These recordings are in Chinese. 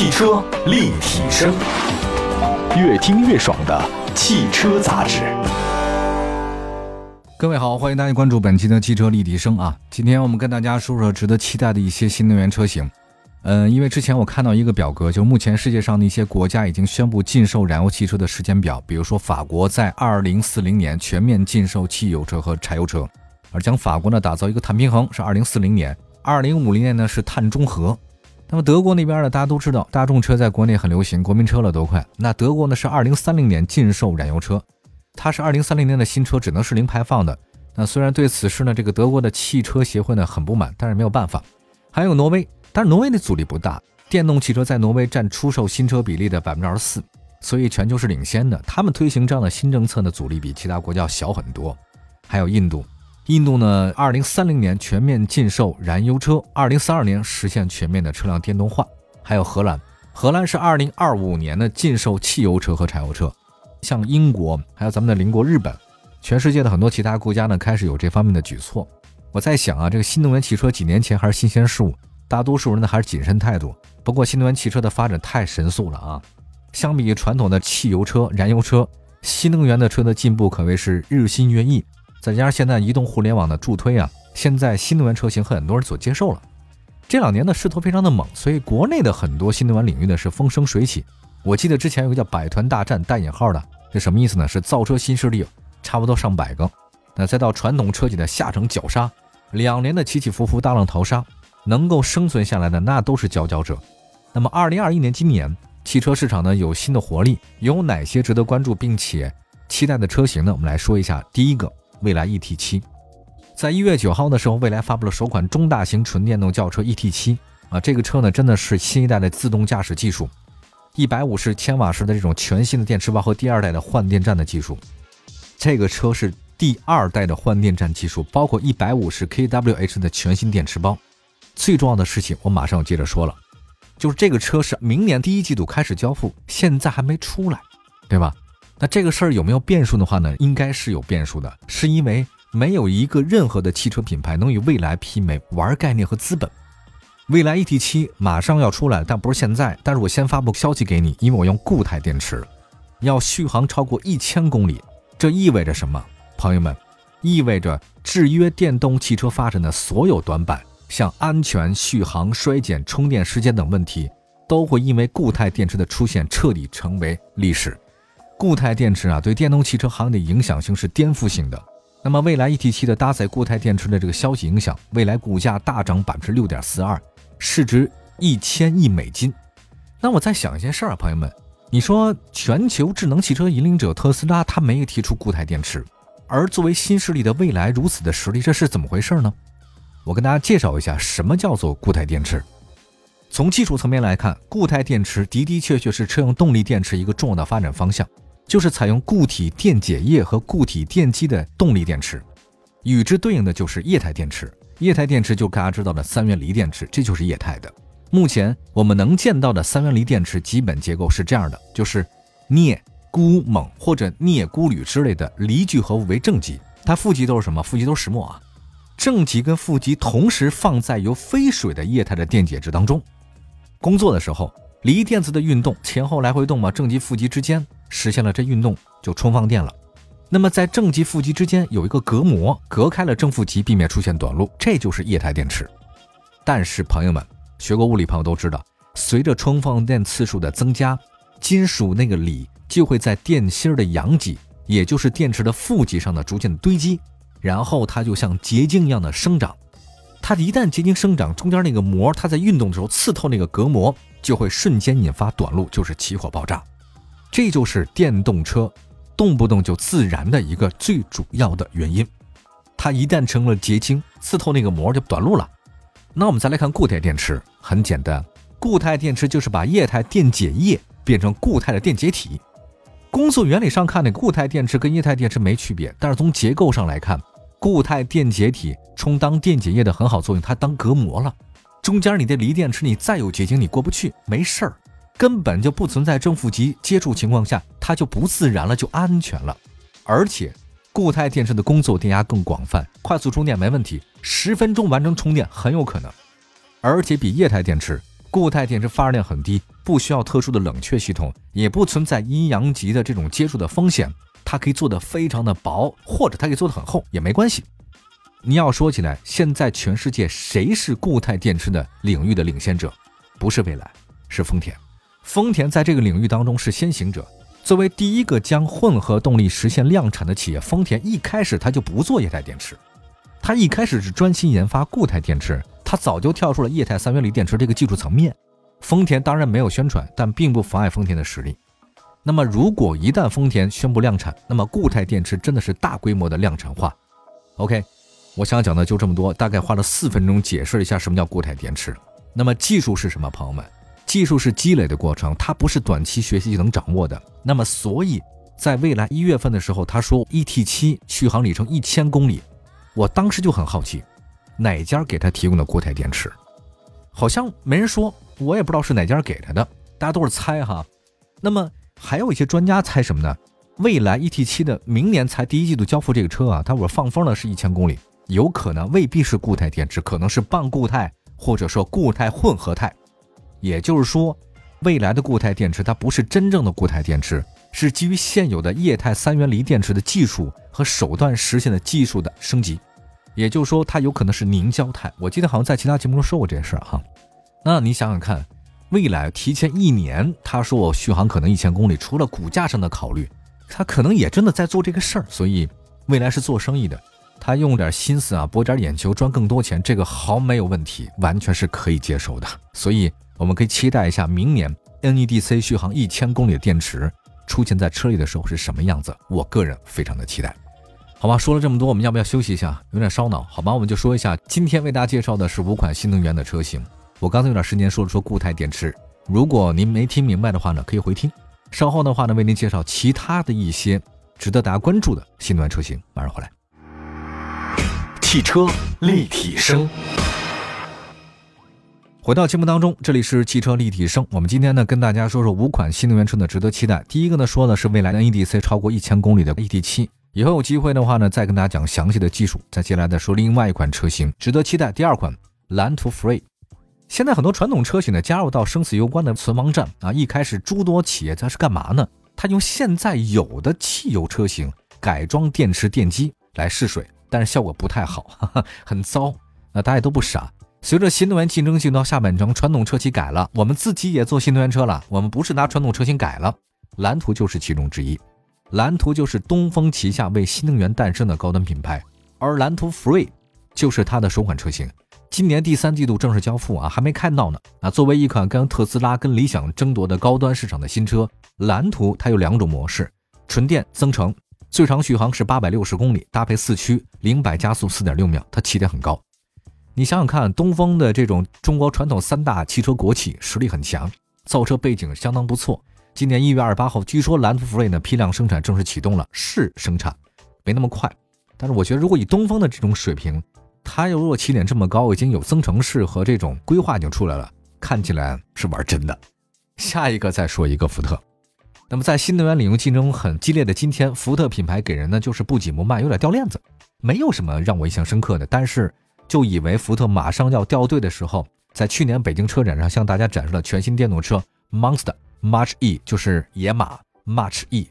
汽车立体声，越听越爽的汽车杂志。各位好，欢迎大家关注本期的汽车立体声啊！今天我们跟大家说说值得期待的一些新能源车型。嗯，因为之前我看到一个表格，就目前世界上的一些国家已经宣布禁售燃油汽车的时间表，比如说法国在二零四零年全面禁售汽油车和柴油车，而将法国呢打造一个碳平衡是二零四零年，二零五零年呢是碳中和。那么德国那边呢，大家都知道，大众车在国内很流行，国民车了都快。那德国呢是二零三零年禁售燃油车，它是二零三零年的新车只能是零排放的。那虽然对此事呢，这个德国的汽车协会呢很不满，但是没有办法。还有挪威，但是挪威的阻力不大，电动汽车在挪威占出售新车比例的百分之二十四，所以全球是领先的。他们推行这样的新政策呢阻力比其他国家小很多。还有印度。印度呢，二零三零年全面禁售燃油车，二零三二年实现全面的车辆电动化。还有荷兰，荷兰是二零二五年的禁售汽油车和柴油车。像英国，还有咱们的邻国日本，全世界的很多其他国家呢，开始有这方面的举措。我在想啊，这个新能源汽车几年前还是新鲜事物，大多数人呢还是谨慎态度。不过新能源汽车的发展太神速了啊，相比传统的汽油车、燃油车，新能源的车的进步可谓是日新月异。再加上现在移动互联网的助推啊，现在新能源车型很多人所接受了。这两年的势头非常的猛，所以国内的很多新能源领域呢是风生水起。我记得之前有个叫“百团大战”带引号的，这什么意思呢？是造车新势力差不多上百个。那再到传统车企的下城绞杀，两年的起起伏伏、大浪淘沙，能够生存下来的那都是佼佼者。那么，二零二一年今年汽车市场呢有新的活力，有哪些值得关注并且期待的车型呢？我们来说一下，第一个。蔚来 ET 七，在一月九号的时候，蔚来发布了首款中大型纯电动轿车 ET 七啊，这个车呢真的是新一代的自动驾驶技术，一百五十千瓦时的这种全新的电池包和第二代的换电站的技术，这个车是第二代的换电站技术，包括一百五十 kWh 的全新电池包。最重要的事情，我马上要接着说了，就是这个车是明年第一季度开始交付，现在还没出来，对吧？那这个事儿有没有变数的话呢？应该是有变数的，是因为没有一个任何的汽车品牌能与蔚来媲美玩概念和资本。蔚来 ET 七马上要出来，但不是现在。但是我先发布消息给你，因为我用固态电池，要续航超过一千公里。这意味着什么？朋友们，意味着制约电动汽车发展的所有短板，像安全、续航、衰减、充电时间等问题，都会因为固态电池的出现彻底成为历史。固态电池啊，对电动汽车行业的影响性是颠覆性的。那么，蔚来 ET 七的搭载固态电池的这个消息影响，蔚来股价大涨百分之六点四二，市值一千亿美金。那我在想一件事儿啊，朋友们，你说全球智能汽车引领者特斯拉，它没有提出固态电池，而作为新势力的蔚来如此的实力，这是怎么回事呢？我跟大家介绍一下，什么叫做固态电池。从技术层面来看，固态电池的的确确是车用动力电池一个重要的发展方向。就是采用固体电解液和固体电机的动力电池，与之对应的就是液态电池。液态电池就大家知道的三元锂电池，这就是液态的。目前我们能见到的三元锂电池基本结构是这样的：就是镍、钴、锰或者镍、钴、铝之类的锂聚合物为正极，它负极都是什么？负极都是石墨啊。正极跟负极同时放在由非水的液态的电解质当中，工作的时候，锂电子的运动前后来回动嘛，正极负极之间。实现了这运动就充放电了，那么在正极负极之间有一个隔膜，隔开了正负极，避免出现短路，这就是液态电池。但是朋友们学过物理朋友都知道，随着充放电次数的增加，金属那个锂就会在电芯的阳极，也就是电池的负极上呢逐渐堆积，然后它就像结晶一样的生长。它一旦结晶生长，中间那个膜它在运动的时候刺透那个隔膜，就会瞬间引发短路，就是起火爆炸。这就是电动车动不动就自燃的一个最主要的原因。它一旦成了结晶，刺透那个膜就短路了。那我们再来看固态电池，很简单，固态电池就是把液态电解液变成固态的电解体。工作原理上看，那固态电池跟液态电池没区别，但是从结构上来看，固态电解体充当电解液的很好作用，它当隔膜了。中间你的锂电池你再有结晶，你过不去，没事儿。根本就不存在正负极接触情况下，它就不自燃了，就安全了。而且，固态电池的工作电压更广泛，快速充电没问题，十分钟完成充电很有可能。而且比液态电池固态电池发热量很低，不需要特殊的冷却系统，也不存在阴阳极的这种接触的风险。它可以做的非常的薄，或者它可以做的很厚，也没关系。你要说起来，现在全世界谁是固态电池的领域的领先者？不是蔚来，是丰田。丰田在这个领域当中是先行者。作为第一个将混合动力实现量产的企业，丰田一开始它就不做液态电池，它一开始是专心研发固态电池，它早就跳出了液态三元锂电池这个技术层面。丰田当然没有宣传，但并不妨碍丰田的实力。那么，如果一旦丰田宣布量产，那么固态电池真的是大规模的量产化。OK。我想讲的就这么多，大概花了四分钟解释了一下什么叫固态电池。那么技术是什么，朋友们？技术是积累的过程，它不是短期学习就能掌握的。那么，所以在未来一月份的时候，他说 ET7 续航里程一千公里，我当时就很好奇，哪家给他提供的固态电池？好像没人说，我也不知道是哪家给他的，大家都是猜哈。那么还有一些专家猜什么呢？未来 ET7 的明年才第一季度交付这个车啊，他我放风呢是一千公里。有可能未必是固态电池，可能是半固态或者说固态混合态。也就是说，未来的固态电池它不是真正的固态电池，是基于现有的液态三元锂电池的技术和手段实现的技术的升级。也就是说，它有可能是凝胶态。我记得好像在其他节目中说过这件事儿哈。那你想想看，未来提前一年，他说我续航可能一千公里，除了股价上的考虑，他可能也真的在做这个事儿。所以，未来是做生意的。他用点心思啊，博点眼球，赚更多钱，这个毫没有问题，完全是可以接受的。所以我们可以期待一下，明年 NEDC 续航一千公里的电池出现在车里的时候是什么样子。我个人非常的期待。好吧，说了这么多，我们要不要休息一下？有点烧脑。好吧，我们就说一下，今天为大家介绍的是五款新能源的车型。我刚才有点时间说了说固态电池，如果您没听明白的话呢，可以回听。稍后的话呢，为您介绍其他的一些值得大家关注的新能源车型。马上回来。汽车立体声，回到节目当中，这里是汽车立体声。我们今天呢，跟大家说说五款新能源车的值得期待。第一个呢，说的是未来的 NEDC 超过一千公里的 ET7，以后有机会的话呢，再跟大家讲详细的技术。再接下来再说另外一款车型值得期待，第二款蓝图 Free。现在很多传统车型呢，加入到生死攸关的存亡战啊。一开始诸多企业它是干嘛呢？它用现在有的汽油车型改装电池电机来试水。但是效果不太好，哈哈，很糟。那大家都不傻。随着新能源竞争进到下半程，传统车企改了，我们自己也做新能源车了。我们不是拿传统车型改了，蓝图就是其中之一。蓝图就是东风旗下为新能源诞生的高端品牌，而蓝图 Free 就是它的首款车型。今年第三季度正式交付啊，还没看到呢。啊，作为一款跟特斯拉、跟理想争夺的高端市场的新车，蓝图它有两种模式：纯电增程。最长续航是八百六十公里，搭配四驱，零百加速四点六秒，它起点很高。你想想看，东风的这种中国传统三大汽车国企实力很强，造车背景相当不错。今年一月二十八号，据说蓝图 Free 呢批量生产正式启动了，试生产，没那么快。但是我觉得，如果以东风的这种水平，它又如果起点这么高，已经有增程式和这种规划已经出来了，看起来是玩真的。下一个再说一个福特。那么在新能源领域竞争很激烈的今天，福特品牌给人呢就是不紧不慢，有点掉链子，没有什么让我印象深刻的。但是就以为福特马上要掉队的时候，在去年北京车展上向大家展示了全新电动车 Monster March E，就是野马 March E。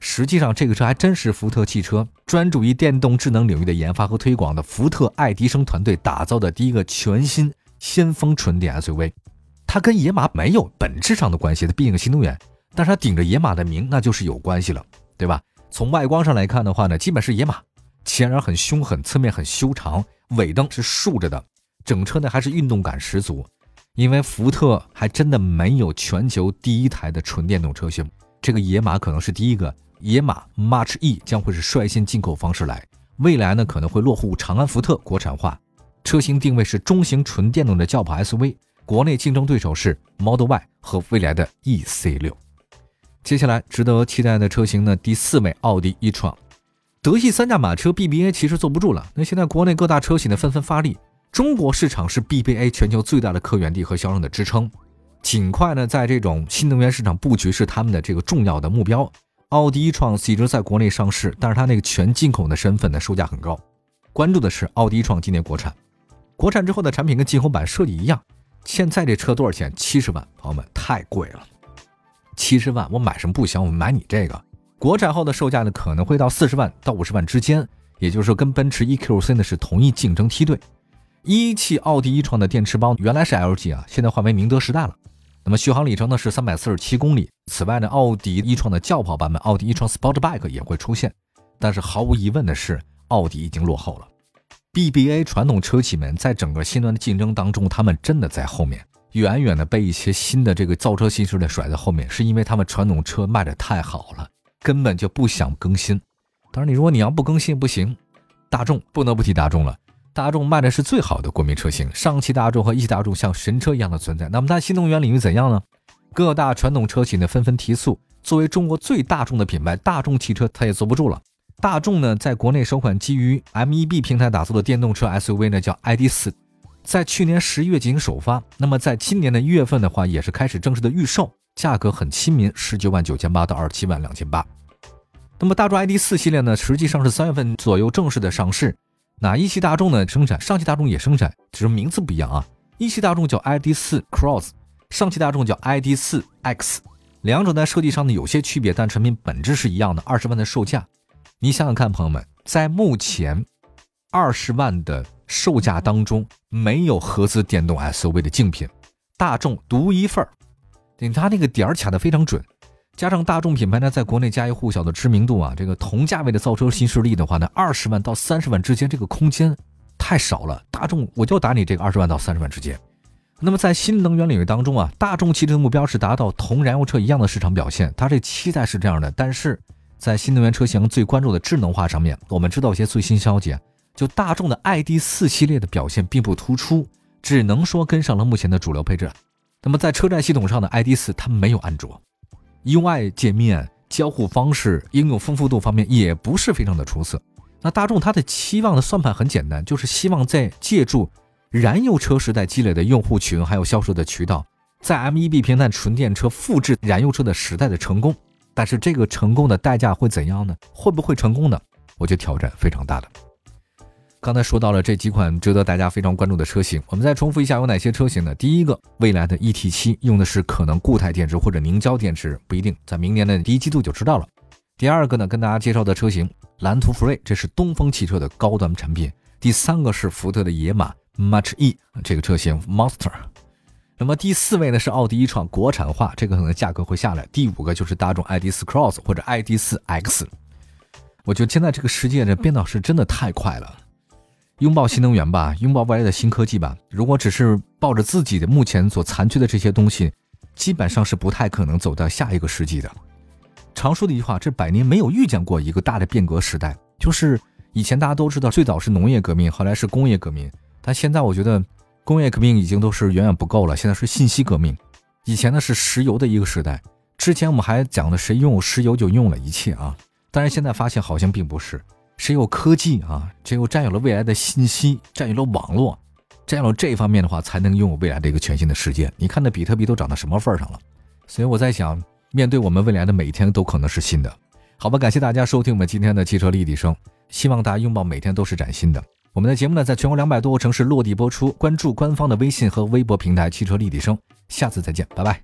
实际上这个车还真是福特汽车专注于电动智能领域的研发和推广的福特爱迪生团队打造的第一个全新先锋纯电 SUV。它跟野马没有本质上的关系，它毕竟新能源。但是它顶着野马的名，那就是有关系了，对吧？从外观上来看的话呢，基本是野马，前脸很凶狠，侧面很修长，尾灯是竖着的，整车呢还是运动感十足。因为福特还真的没有全球第一台的纯电动车型，这个野马可能是第一个。野马 March E 将会是率先进口方式来，未来呢可能会落户长安福特国产化，车型定位是中型纯电动的轿跑 SUV，国内竞争对手是 Model Y 和未来的 EC6。接下来值得期待的车型呢？第四位，奥迪 e-tron，德系三驾马车 BBA 其实坐不住了。那现在国内各大车企呢纷纷发力，中国市场是 BBA 全球最大的客源地和销量的支撑。尽快呢，在这种新能源市场布局是他们的这个重要的目标。奥迪创一直在国内上市，但是它那个全进口的身份呢，售价很高。关注的是奥迪 e-tron 今年国产，国产之后的产品跟进口版设计一样，现在这车多少钱？七十万，朋友们太贵了。七十万，我买什么不行？我买你这个。国产后的售价呢，可能会到四十万到五十万之间，也就是说跟奔驰 EQC 呢是同一竞争梯队。一汽奥迪一创的电池包原来是 LG 啊，现在换为宁德时代了。那么续航里程呢是三百四十七公里。此外呢，奥迪一创的轿跑版本奥迪一创 Sportback 也会出现。但是毫无疑问的是，奥迪已经落后了。BBA 传统车企们在整个新能源的竞争当中，他们真的在后面，远远的被一些新的这个造车新势力甩在后面，是因为他们传统车卖的太好了，根本就不想更新。当然，你如果你要不更新不行，大众不能不提大众了。大众卖的是最好的国民车型，上汽大众和一汽大众像神车一样的存在。那么它新能源领域怎样呢？各大传统车企呢纷纷提速。作为中国最大众的品牌，大众汽车它也坐不住了。大众呢，在国内首款基于 MEB 平台打造的电动车 SUV 呢，叫 ID.4，在去年十一月进行首发。那么在今年的一月份的话，也是开始正式的预售，价格很亲民，十九万九千八到二十七万两千八。那么大众 ID.4 系列呢，实际上是三月份左右正式的上市。那一汽大众呢生产，上汽大众也生产，只是名字不一样啊。一汽大众叫 ID.4 Cross，上汽大众叫 ID.4 X，两者在设计上呢有些区别，但产品本质是一样的，二十万的售价。你想想看，朋友们，在目前二十万的售价当中，没有合资电动 SUV 的竞品，大众独一份儿。它那个点儿卡的非常准，加上大众品牌呢，在国内家喻户晓的知名度啊，这个同价位的造车新势力的话呢，二十万到三十万之间这个空间太少了。大众我就打你这个二十万到三十万之间。那么在新能源领域当中啊，大众汽车的目标是达到同燃油车一样的市场表现，它这期待是这样的，但是。在新能源车型最关注的智能化上面，我们知道一些最新消息，就大众的 ID 四系列的表现并不突出，只能说跟上了目前的主流配置。那么在车载系统上的 ID 四它没有安卓，UI 界面、交互方式、应用丰富度方面也不是非常的出色。那大众它的期望的算盘很简单，就是希望在借助燃油车时代积累的用户群还有销售的渠道，在 MEB 平台纯电车复制燃油车的时代的成功。但是这个成功的代价会怎样呢？会不会成功呢？我觉得挑战非常大的。刚才说到了这几款值得大家非常关注的车型，我们再重复一下有哪些车型呢？第一个，未来的 ET7 用的是可能固态电池或者凝胶电池，不一定，在明年的第一季度就知道了。第二个呢，跟大家介绍的车型蓝图 Free，这是东风汽车的高端产品。第三个是福特的野马 Mach E 这个车型 Monster。那么第四位呢是奥迪一创国产化，这个可能价格会下来。第五个就是大众 ID.4 Cross 或者 ID.4 X。我觉得现在这个世界的变道是真的太快了，拥抱新能源吧，拥抱未来的新科技吧。如果只是抱着自己的目前所残缺的这些东西，基本上是不太可能走到下一个世纪的。常说的一句话，这百年没有遇见过一个大的变革时代，就是以前大家都知道，最早是农业革命，后来是工业革命，但现在我觉得。工业革命已经都是远远不够了，现在是信息革命。以前呢是石油的一个时代，之前我们还讲的谁拥有石油就拥有了一切啊。但是现在发现好像并不是，谁有科技啊，只有占有了未来的信息，占有了网络，占有了这方面的话，才能拥有未来的一个全新的世界。你看那比特币都涨到什么份上了？所以我在想，面对我们未来的每一天都可能是新的。好吧，感谢大家收听我们今天的汽车立体声，希望大家拥抱每天都是崭新的。我们的节目呢，在全国两百多个城市落地播出。关注官方的微信和微博平台“汽车立体声”，下次再见，拜拜。